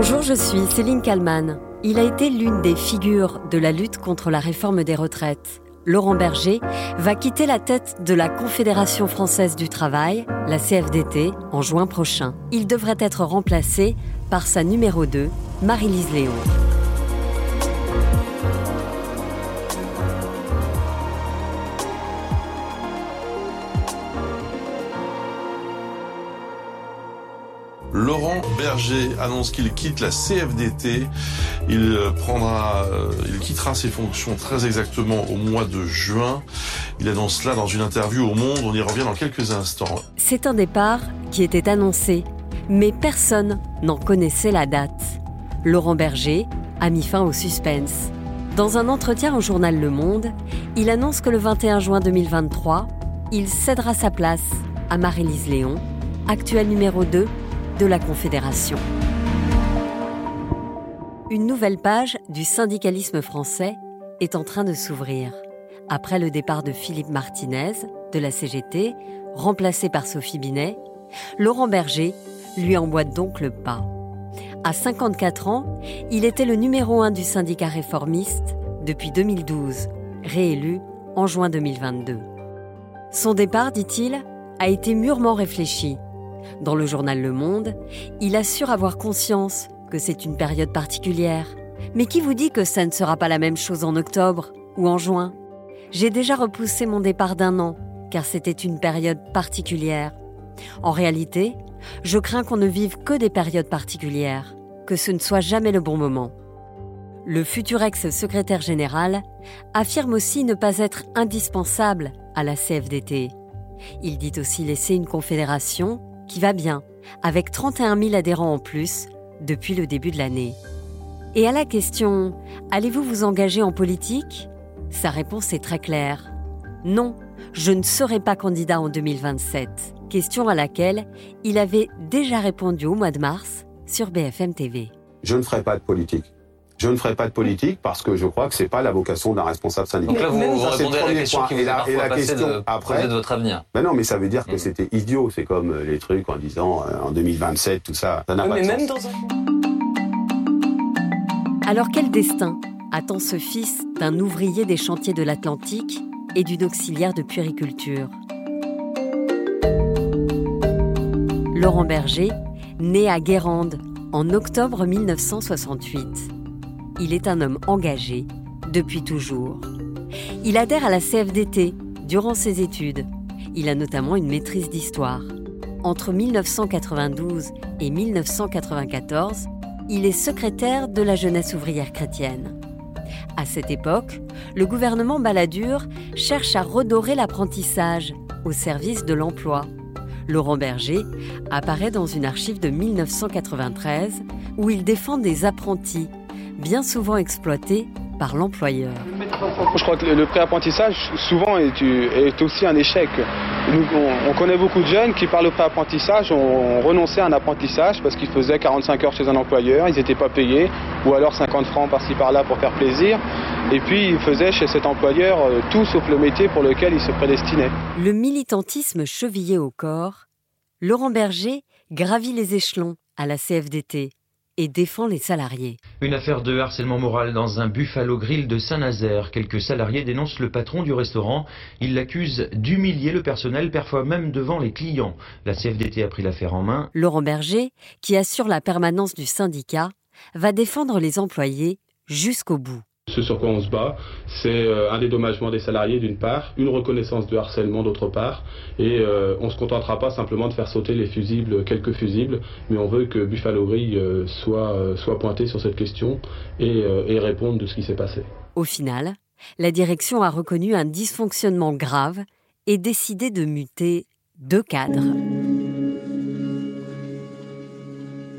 Bonjour, je suis Céline Kalman. Il a été l'une des figures de la lutte contre la réforme des retraites. Laurent Berger va quitter la tête de la Confédération française du travail, la CFDT, en juin prochain. Il devrait être remplacé par sa numéro 2, Marie-Lise Léon. Laurent Berger annonce qu'il quitte la CFDT. Il euh, euh, il quittera ses fonctions très exactement au mois de juin. Il annonce cela dans une interview au Monde. On y revient dans quelques instants. C'est un départ qui était annoncé, mais personne n'en connaissait la date. Laurent Berger a mis fin au suspense. Dans un entretien au journal Le Monde, il annonce que le 21 juin 2023, il cédera sa place à Marie-Lise Léon, actuelle numéro 2 de la Confédération. Une nouvelle page du syndicalisme français est en train de s'ouvrir. Après le départ de Philippe Martinez de la CGT, remplacé par Sophie Binet, Laurent Berger lui emboîte donc le pas. À 54 ans, il était le numéro un du syndicat réformiste depuis 2012, réélu en juin 2022. Son départ, dit-il, a été mûrement réfléchi dans le journal Le Monde, il assure avoir conscience que c'est une période particulière. Mais qui vous dit que ça ne sera pas la même chose en octobre ou en juin? J'ai déjà repoussé mon départ d'un an, car c'était une période particulière. En réalité, je crains qu'on ne vive que des périodes particulières, que ce ne soit jamais le bon moment. Le futur ex-secrétaire général affirme aussi ne pas être indispensable à la CFDT. Il dit aussi laisser une confédération qui va bien, avec 31 000 adhérents en plus depuis le début de l'année. Et à la question Allez-vous vous engager en politique? Sa réponse est très claire. Non, je ne serai pas candidat en 2027. Question à laquelle il avait déjà répondu au mois de mars sur BFM TV. Je ne ferai pas de politique je ne ferai pas de politique parce que je crois que c'est pas la vocation d'un responsable syndical. Donc là, vous, vous répondez à la question qui vous et la, et la question de, après, de votre avenir. Ben non, mais ça veut dire que mm. c'était idiot. C'est comme euh, les trucs en disant euh, en 2027, tout ça. Ça n'a pas mais de même sens. dans un... Alors quel destin attend ce fils d'un ouvrier des chantiers de l'Atlantique et d'une auxiliaire de puériculture? Laurent Berger, né à Guérande en octobre 1968 il est un homme engagé depuis toujours. Il adhère à la CFDT durant ses études. Il a notamment une maîtrise d'histoire. Entre 1992 et 1994, il est secrétaire de la jeunesse ouvrière chrétienne. À cette époque, le gouvernement Balladur cherche à redorer l'apprentissage au service de l'emploi. Laurent Berger apparaît dans une archive de 1993 où il défend des apprentis bien souvent exploité par l'employeur. Je crois que le préapprentissage, souvent, est, aussi un échec. Nous, on, connaît beaucoup de jeunes qui, par le préapprentissage, ont renoncé à un apprentissage parce qu'ils faisaient 45 heures chez un employeur, ils n'étaient pas payés, ou alors 50 francs par-ci par-là pour faire plaisir. Et puis, ils faisaient chez cet employeur euh, tout sauf le métier pour lequel ils se prédestinaient. Le militantisme chevillé au corps, Laurent Berger gravit les échelons à la CFDT et défend les salariés. Une affaire de harcèlement moral dans un Buffalo Grill de Saint-Nazaire. Quelques salariés dénoncent le patron du restaurant. Ils l'accusent d'humilier le personnel, parfois même devant les clients. La CFDT a pris l'affaire en main. Laurent Berger, qui assure la permanence du syndicat, va défendre les employés jusqu'au bout. Ce sur quoi on se bat, c'est euh, un dédommagement des salariés d'une part, une reconnaissance de harcèlement d'autre part, et euh, on ne se contentera pas simplement de faire sauter les fusibles, quelques fusibles, mais on veut que Buffalo Grill euh, soit, pointé sur cette question et, et réponde de ce qui s'est passé. Au final, la direction a reconnu un dysfonctionnement grave et décidé de muter deux cadres.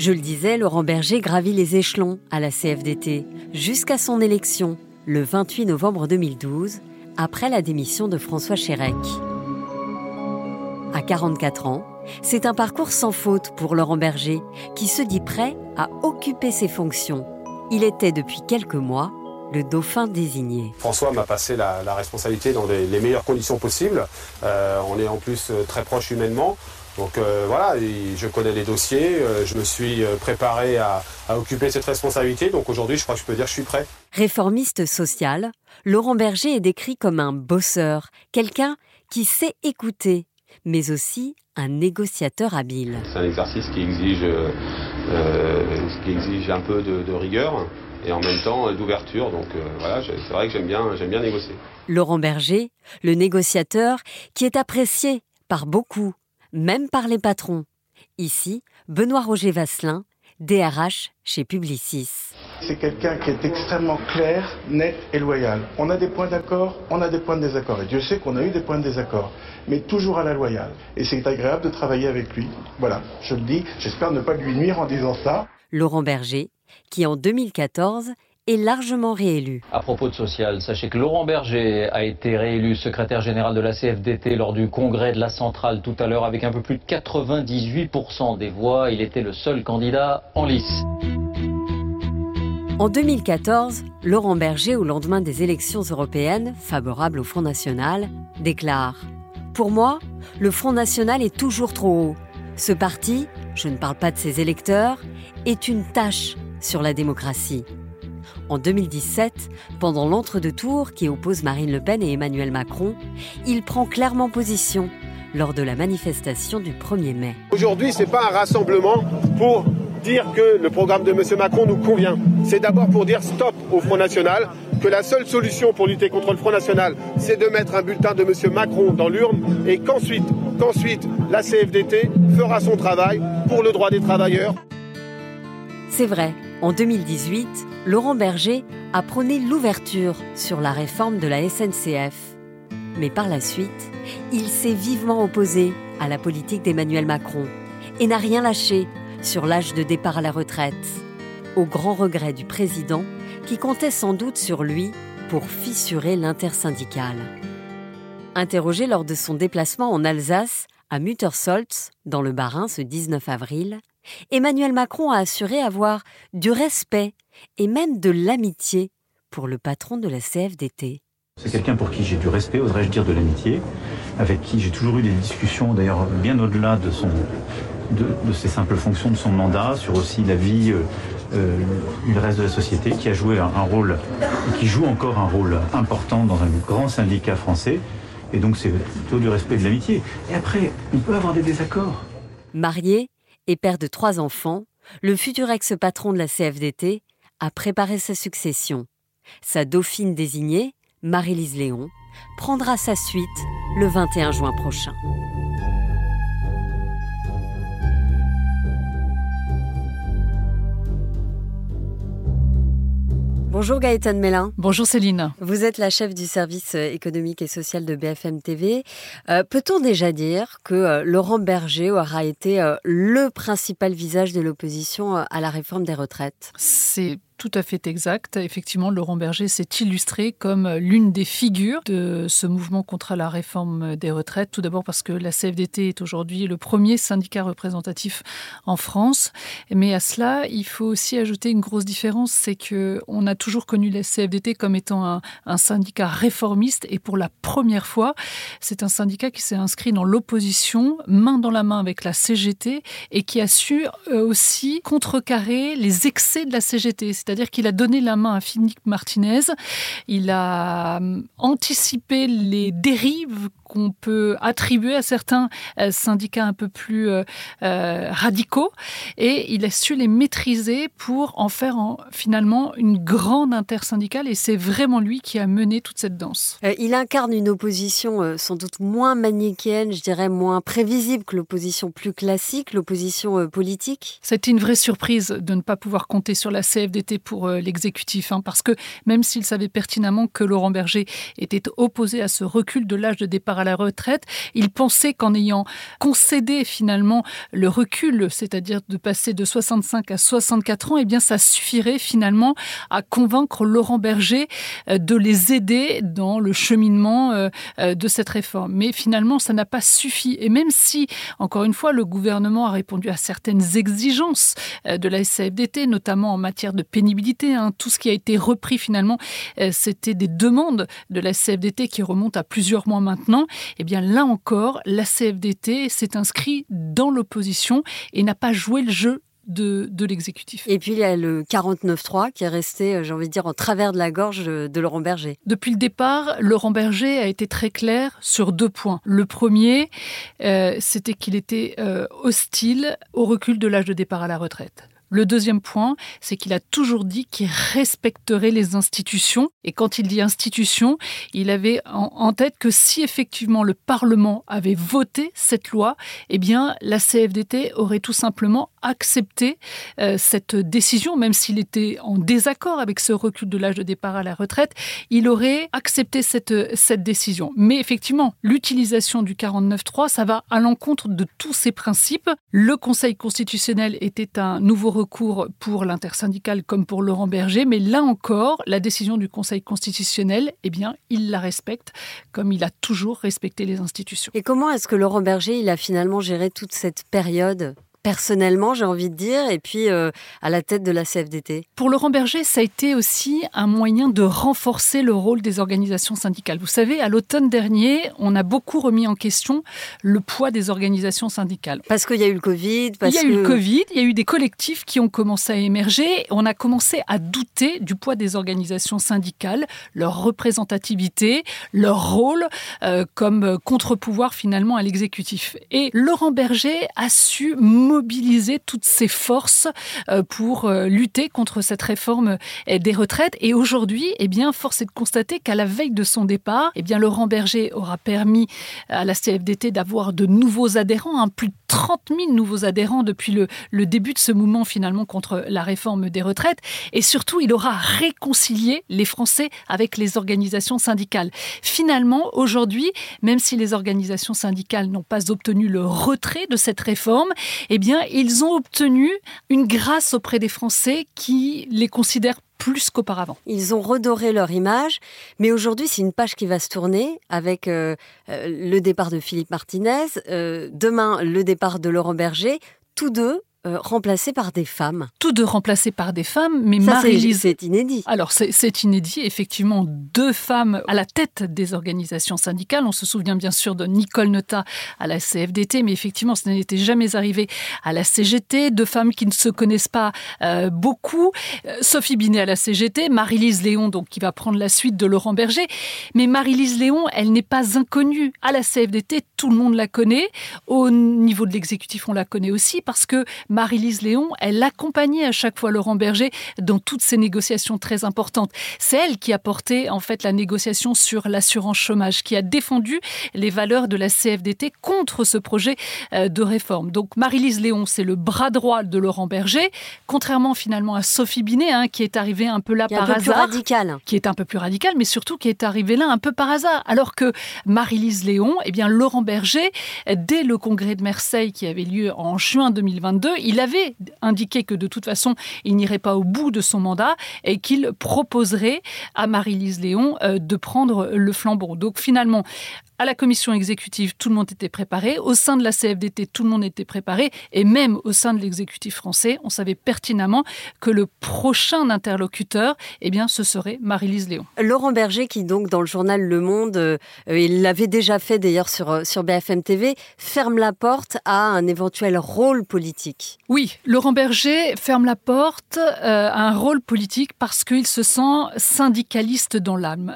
Je le disais, Laurent Berger gravit les échelons à la CFDT jusqu'à son élection le 28 novembre 2012, après la démission de François Chérec. À 44 ans, c'est un parcours sans faute pour Laurent Berger, qui se dit prêt à occuper ses fonctions. Il était depuis quelques mois le dauphin désigné. François m'a passé la, responsabilité dans les, meilleures conditions possibles. Euh, on est en plus euh, très proche humainement. Donc voilà, je connais les dossiers, je me suis préparé à, à occuper cette responsabilité. Donc aujourd'hui, je crois que je peux dire que je suis prêt. Réformiste social, Laurent Berger est décrit comme un bosseur, quelqu'un qui sait écouter, mais aussi un négociateur habile. C'est un exercice qui exige, euh, qui exige un peu de, rigueur et en même temps d'ouverture. Donc euh, voilà, c'est vrai que j'aime bien, j'aime bien négocier. Laurent Berger, le négociateur, qui est apprécié par beaucoup, même par les patrons. Ici, Benoît Roger Vasselin, DRH chez Publicis. C'est quelqu'un qui est extrêmement clair, net et loyal. On a des points d'accord, on a des points de désaccord. Et Dieu sait qu'on a eu des points de désaccord, mais toujours à la loyale. Et c'est agréable de travailler avec lui. Voilà, je le dis, j'espère ne pas lui nuire en disant ça. Laurent Berger, qui en 2014 est largement réélu. À propos de social, sachez que Laurent Berger a été réélu secrétaire général de la CFDT lors du congrès de la centrale tout à l'heure avec un peu plus de 98% des voix. Il était le seul candidat en lice. En 2014, Laurent Berger, au lendemain des élections européennes, favorables au Front National, déclare Pour moi, le Front National est toujours trop haut. Ce parti, je ne parle pas de ses électeurs, est une tâche sur la démocratie. En 2017, pendant l'entre-deux-tours qui oppose Marine Le Pen et Emmanuel Macron, il prend clairement position lors de la manifestation du 1er mai. Aujourd'hui, ce n'est pas un rassemblement pour dire que le programme de M. Macron nous convient. C'est d'abord pour dire stop au Front National, que la seule solution pour lutter contre le Front National, c'est de mettre un bulletin de M. Macron dans l'urne et qu'ensuite, qu'ensuite la CFDT fera son travail pour le droit des travailleurs. C'est vrai, en 2018, Laurent Berger a prôné l'ouverture sur la réforme de la SNCF. Mais par la suite, il s'est vivement opposé à la politique d'Emmanuel Macron et n'a rien lâché sur l'âge de départ à la retraite, au grand regret du président qui comptait sans doute sur lui pour fissurer l'intersyndicale. Interrogé lors de son déplacement en Alsace, à Muttersolz, dans le Bas-Rhin ce 19 avril, Emmanuel Macron a assuré avoir du respect et même de l'amitié pour le patron de la CFDT. C'est quelqu'un pour qui j'ai du respect, oserais-je dire de l'amitié, avec qui j'ai toujours eu des discussions, d'ailleurs bien au-delà de, son, de, ses simples fonctions, de son mandat, sur aussi la vie, euh, euh, le reste de la société, qui a joué un, un rôle, et qui joue encore un rôle important dans un grand syndicat français. Et donc c'est plutôt du respect et de l'amitié. Et après, on peut avoir des désaccords. Marié et père de trois enfants, le futur ex-patron de la CFDT a préparé sa succession. Sa dauphine désignée, Marie-Lise Léon, prendra sa suite le 21 juin prochain. Bonjour Gaëtan Mélin. Bonjour Céline. Vous êtes la chef du service euh, économique et social de BFM TV. Euh, peut-on déjà dire que euh, Laurent Berger aura été le principal visage de l'opposition à la réforme des retraites? C'est tout à fait exact. Effectivement, Laurent Berger s'est illustré comme l'une des figures de ce mouvement contre la réforme des retraites. Tout d'abord parce que la CFDT est aujourd'hui le premier syndicat représentatif en France. Mais à cela, il faut aussi ajouter une grosse différence, c'est que on a toujours connu la CFDT comme étant un, un syndicat réformiste et pour la première fois, c'est un syndicat qui s'est inscrit dans l'opposition, main dans la main avec la CGT et qui a su euh, aussi contrecarrer les excès de la CGT. C'est-à-dire qu'il a donné la main à Philippe Martinez, il a hum, anticipé les dérives qu'on peut attribuer à certains euh, syndicats un peu plus euh, euh, radicaux et il a su les maîtriser pour en faire finalement une grande intersyndicale et c'est vraiment lui qui a mené toute cette danse. il incarne une opposition sans doute moins manichéenne, je dirais moins prévisible que l'opposition plus classique, l'opposition politique. C'était une vraie surprise de ne pas pouvoir compter sur la CFDT pour l'exécutif hein, parce que même s'il savait pertinemment que Laurent Berger était opposé à ce recul de l'âge de départ à la retraite. Il pensait qu'en ayant concédé finalement le recul, c'est-à-dire de passer de 65 à 64 ans, eh bien ça suffirait finalement à convaincre Laurent Berger euh, de les aider dans le cheminement euh, euh, de cette réforme. Mais finalement, ça n'a pas suffi. Et même si, encore une fois, le gouvernement a répondu à certaines exigences de la SAFDT, notamment en matière de pénibilité, hein, tout ce qui a été repris finalement, c'était des demandes de la CFDT qui remontent à plusieurs mois maintenant. Eh bien là encore, la CFDT s'est inscrit dans l'opposition et n'a pas joué le jeu de, l'exécutif. Et puis il y a le 49-3 qui est resté, euh, j'ai envie de dire, en travers de la gorge de Laurent Berger. Depuis le départ, Laurent Berger a été très clair sur deux points. Le premier, euh, c'était qu'il était euh, hostile au recul de l'âge de départ à la retraite. Le deuxième point, c'est qu'il a toujours dit qu'il respecterait les institutions. Et quand il dit institutions, il avait en, tête que si effectivement le Parlement avait voté cette loi, eh bien la CFDT aurait tout simplement accepté euh, cette décision, même s'il était en désaccord avec ce recul de l'âge de départ à la retraite, il aurait accepté cette, cette décision. Mais effectivement, l'utilisation du 49.3, ça va à l'encontre de tous ces principes. Le Conseil constitutionnel était un nouveau recours pour l'intersyndical comme pour Laurent Berger, mais là encore, la décision du Conseil constitutionnel, eh bien, il la respecte comme il a toujours respecté les institutions. Et comment est-ce que Laurent Berger, il a finalement géré toute cette période? Personnellement, j'ai envie de dire, et puis euh, à la tête de la CFDT Pour Laurent Berger, ça a été aussi un moyen de renforcer le rôle des organisations syndicales. Vous savez, à l'automne dernier, on a beaucoup remis en question le poids des organisations syndicales. Parce qu'il y a eu le Covid Il y a eu le Covid, il y a eu des collectifs qui ont commencé à émerger, on a commencé à douter du poids des organisations syndicales, leur représentativité, leur rôle euh, comme contre-pouvoir finalement à l'exécutif. Et Laurent Berger a su mobiliser toutes ses forces euh, pour euh, lutter contre cette réforme euh, des retraites. Et aujourd'hui, eh bien, force est de constater qu'à la veille de son départ, eh bien, Laurent Berger aura permis à la CFDT d'avoir de nouveaux adhérents, hein, plus de 30 000 nouveaux adhérents depuis le, début de ce mouvement finalement contre la réforme des retraites. Et surtout, il aura réconcilié les Français avec les organisations syndicales. Finalement, aujourd'hui, même si les organisations syndicales n'ont pas obtenu le retrait de cette réforme, eh bien, ils ont obtenu une grâce auprès des Français qui les considèrent plus qu'auparavant. Ils ont redoré leur image, mais aujourd'hui c'est une page qui va se tourner avec euh, euh, le départ de Philippe Martinez, euh, demain le départ de Laurent Berger. Tous deux euh, remplacés par des femmes. Tous deux remplacés par des femmes, mais Marie-Lise... C'est inédit. Alors, c'est inédit, effectivement, deux femmes à la tête des organisations syndicales. On se souvient bien sûr de Nicole Nota à la CFDT, mais effectivement, ce n'était jamais arrivé à la CGT. Deux femmes qui ne se connaissent pas euh, beaucoup. Euh, Sophie Binet à la CGT, Marie-Lise Léon, donc, qui va prendre la suite de Laurent Berger. Mais Marie-Lise Léon, elle n'est pas inconnue à la CFDT. Tout le monde la connaît. Au niveau de l'exécutif, on la connaît aussi parce que Marie-Lise Léon, elle accompagnait à chaque fois Laurent Berger dans toutes ces négociations très importantes. C'est elle qui a porté en fait la négociation sur l'assurance chômage, qui a défendu les valeurs de la CFDT contre ce projet euh, de réforme. Donc Marie-Lise Léon, c'est le bras droit de Laurent Berger, contrairement finalement à Sophie Binet, hein, qui est arrivée un peu là par un peu hasard, plus radical. qui est un peu plus radicale, mais surtout qui est arrivée là un peu par hasard. Alors que Marie-Lise Léon, eh bien Laurent Berger, dès le congrès de Marseille qui avait lieu en juin 2022, il avait indiqué que de toute façon, il n'irait pas au bout de son mandat et qu'il proposerait à Marie-Lise Léon euh, de prendre le flambeau. Donc finalement, à la commission exécutive, tout le monde était préparé. Au sein de la CFDT, tout le monde était préparé. Et même au sein de l'exécutif français, on savait pertinemment que le prochain interlocuteur, eh bien, ce serait Marie-Lise Léon. Laurent Berger, qui donc dans le journal Le Monde, euh, il l'avait déjà fait d'ailleurs sur, euh, sur BFM TV, ferme la porte à un éventuel rôle politique. Oui, Laurent Berger ferme la porte euh, à un rôle politique parce qu'il se sent syndicaliste dans l'âme.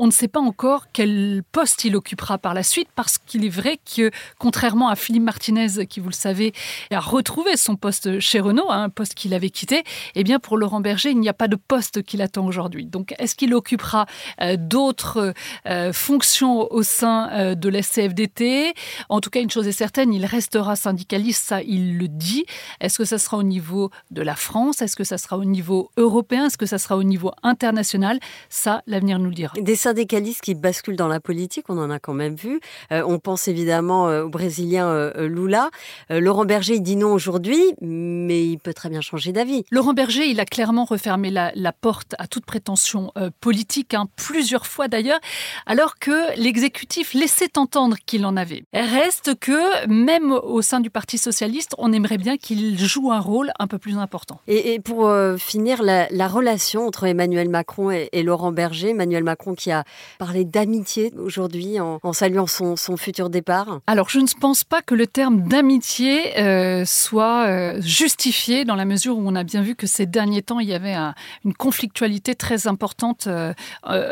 on ne sait pas encore quel poste il occupe occupera par la suite, parce qu'il est vrai que, contrairement à Philippe Martinez, qui, vous le savez, a retrouvé son poste chez Renault, hein, un poste qu'il avait quitté, eh bien, pour Laurent Berger, il n'y a pas de poste qu'il attend aujourd'hui. Donc, est-ce qu'il occupera euh, d'autres euh, fonctions au sein euh, de la CFDT En tout cas, une chose est certaine, il restera syndicaliste, ça, il le dit. Est-ce que ça sera au niveau de la France? Est-ce que ça sera au niveau européen? Est-ce que ça sera au niveau international? Ça, l'avenir nous le dira. Des syndicalistes qui basculent dans la politique, on en a quand même vu. Euh, on pense évidemment euh, au Brésilien euh, Lula. Laurent Berger, il dit non aujourd'hui, mais il peut très bien changer d'avis. Laurent Berger, il a clairement refermé la, porte à toute prétention politique, hein, plusieurs fois d'ailleurs, alors que l'exécutif laissait entendre qu'il en avait. Reste que, même au sein du Parti socialiste, on aimerait bien qu'il joue un rôle un peu plus important. Et, pour finir, la, relation entre Emmanuel Macron et, et Laurent Berger, Emmanuel Macron qui a parlé d'amitié aujourd'hui en, saluant son, futur départ Alors, je ne pense pas que le terme d'amitié euh, soit euh, justifié dans la mesure où on a bien vu que ces derniers temps, il y avait une conflictualité très importante euh,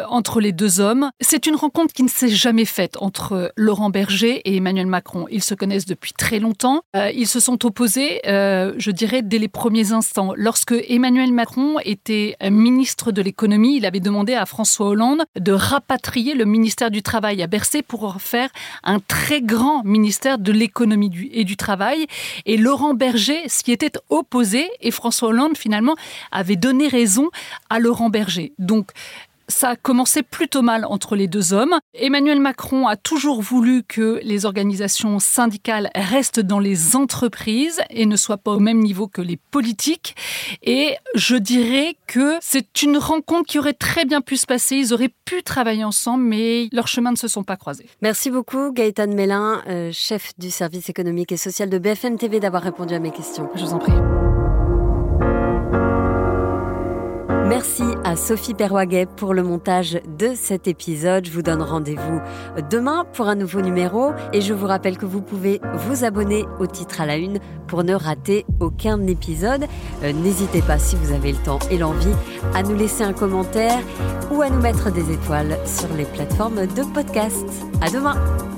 entre les deux hommes. C'est une rencontre qui ne s'est jamais faite entre Laurent Berger et Emmanuel Macron. Ils se connaissent depuis très longtemps. ils se sont opposés, je dirais, dès les premiers instants. Lorsque Emmanuel Macron était ministre de l'économie, il avait demandé à François Hollande de rapatrier le ministère du Travail à Pour faire un très grand ministère de l'économie et du travail. Et Laurent Berger s'y était opposé et François Hollande finalement avait donné raison à Laurent Berger. Donc ça a commencé plutôt mal entre les deux hommes. Emmanuel Macron a toujours voulu que les organisations syndicales restent dans les entreprises et ne soient pas au même niveau que les politiques. Et je dirais que c'est une rencontre qui aurait très bien pu se passer. Ils auraient pu travailler ensemble, mais leurs chemins ne se sont pas croisés. Merci beaucoup, Gaëtan Mélin, euh, chef du service économique et social de BFM TV, d'avoir répondu à mes questions. Je vous en prie. Merci à Sophie Perwaguet pour le montage de cet épisode. Je vous donne rendez-vous demain pour un nouveau numéro et je vous rappelle que vous pouvez vous abonner au titre à la une pour ne rater aucun épisode. Euh, n'hésitez pas si vous avez le temps et l'envie à nous laisser un commentaire ou à nous mettre des étoiles sur les plateformes de podcast. À demain!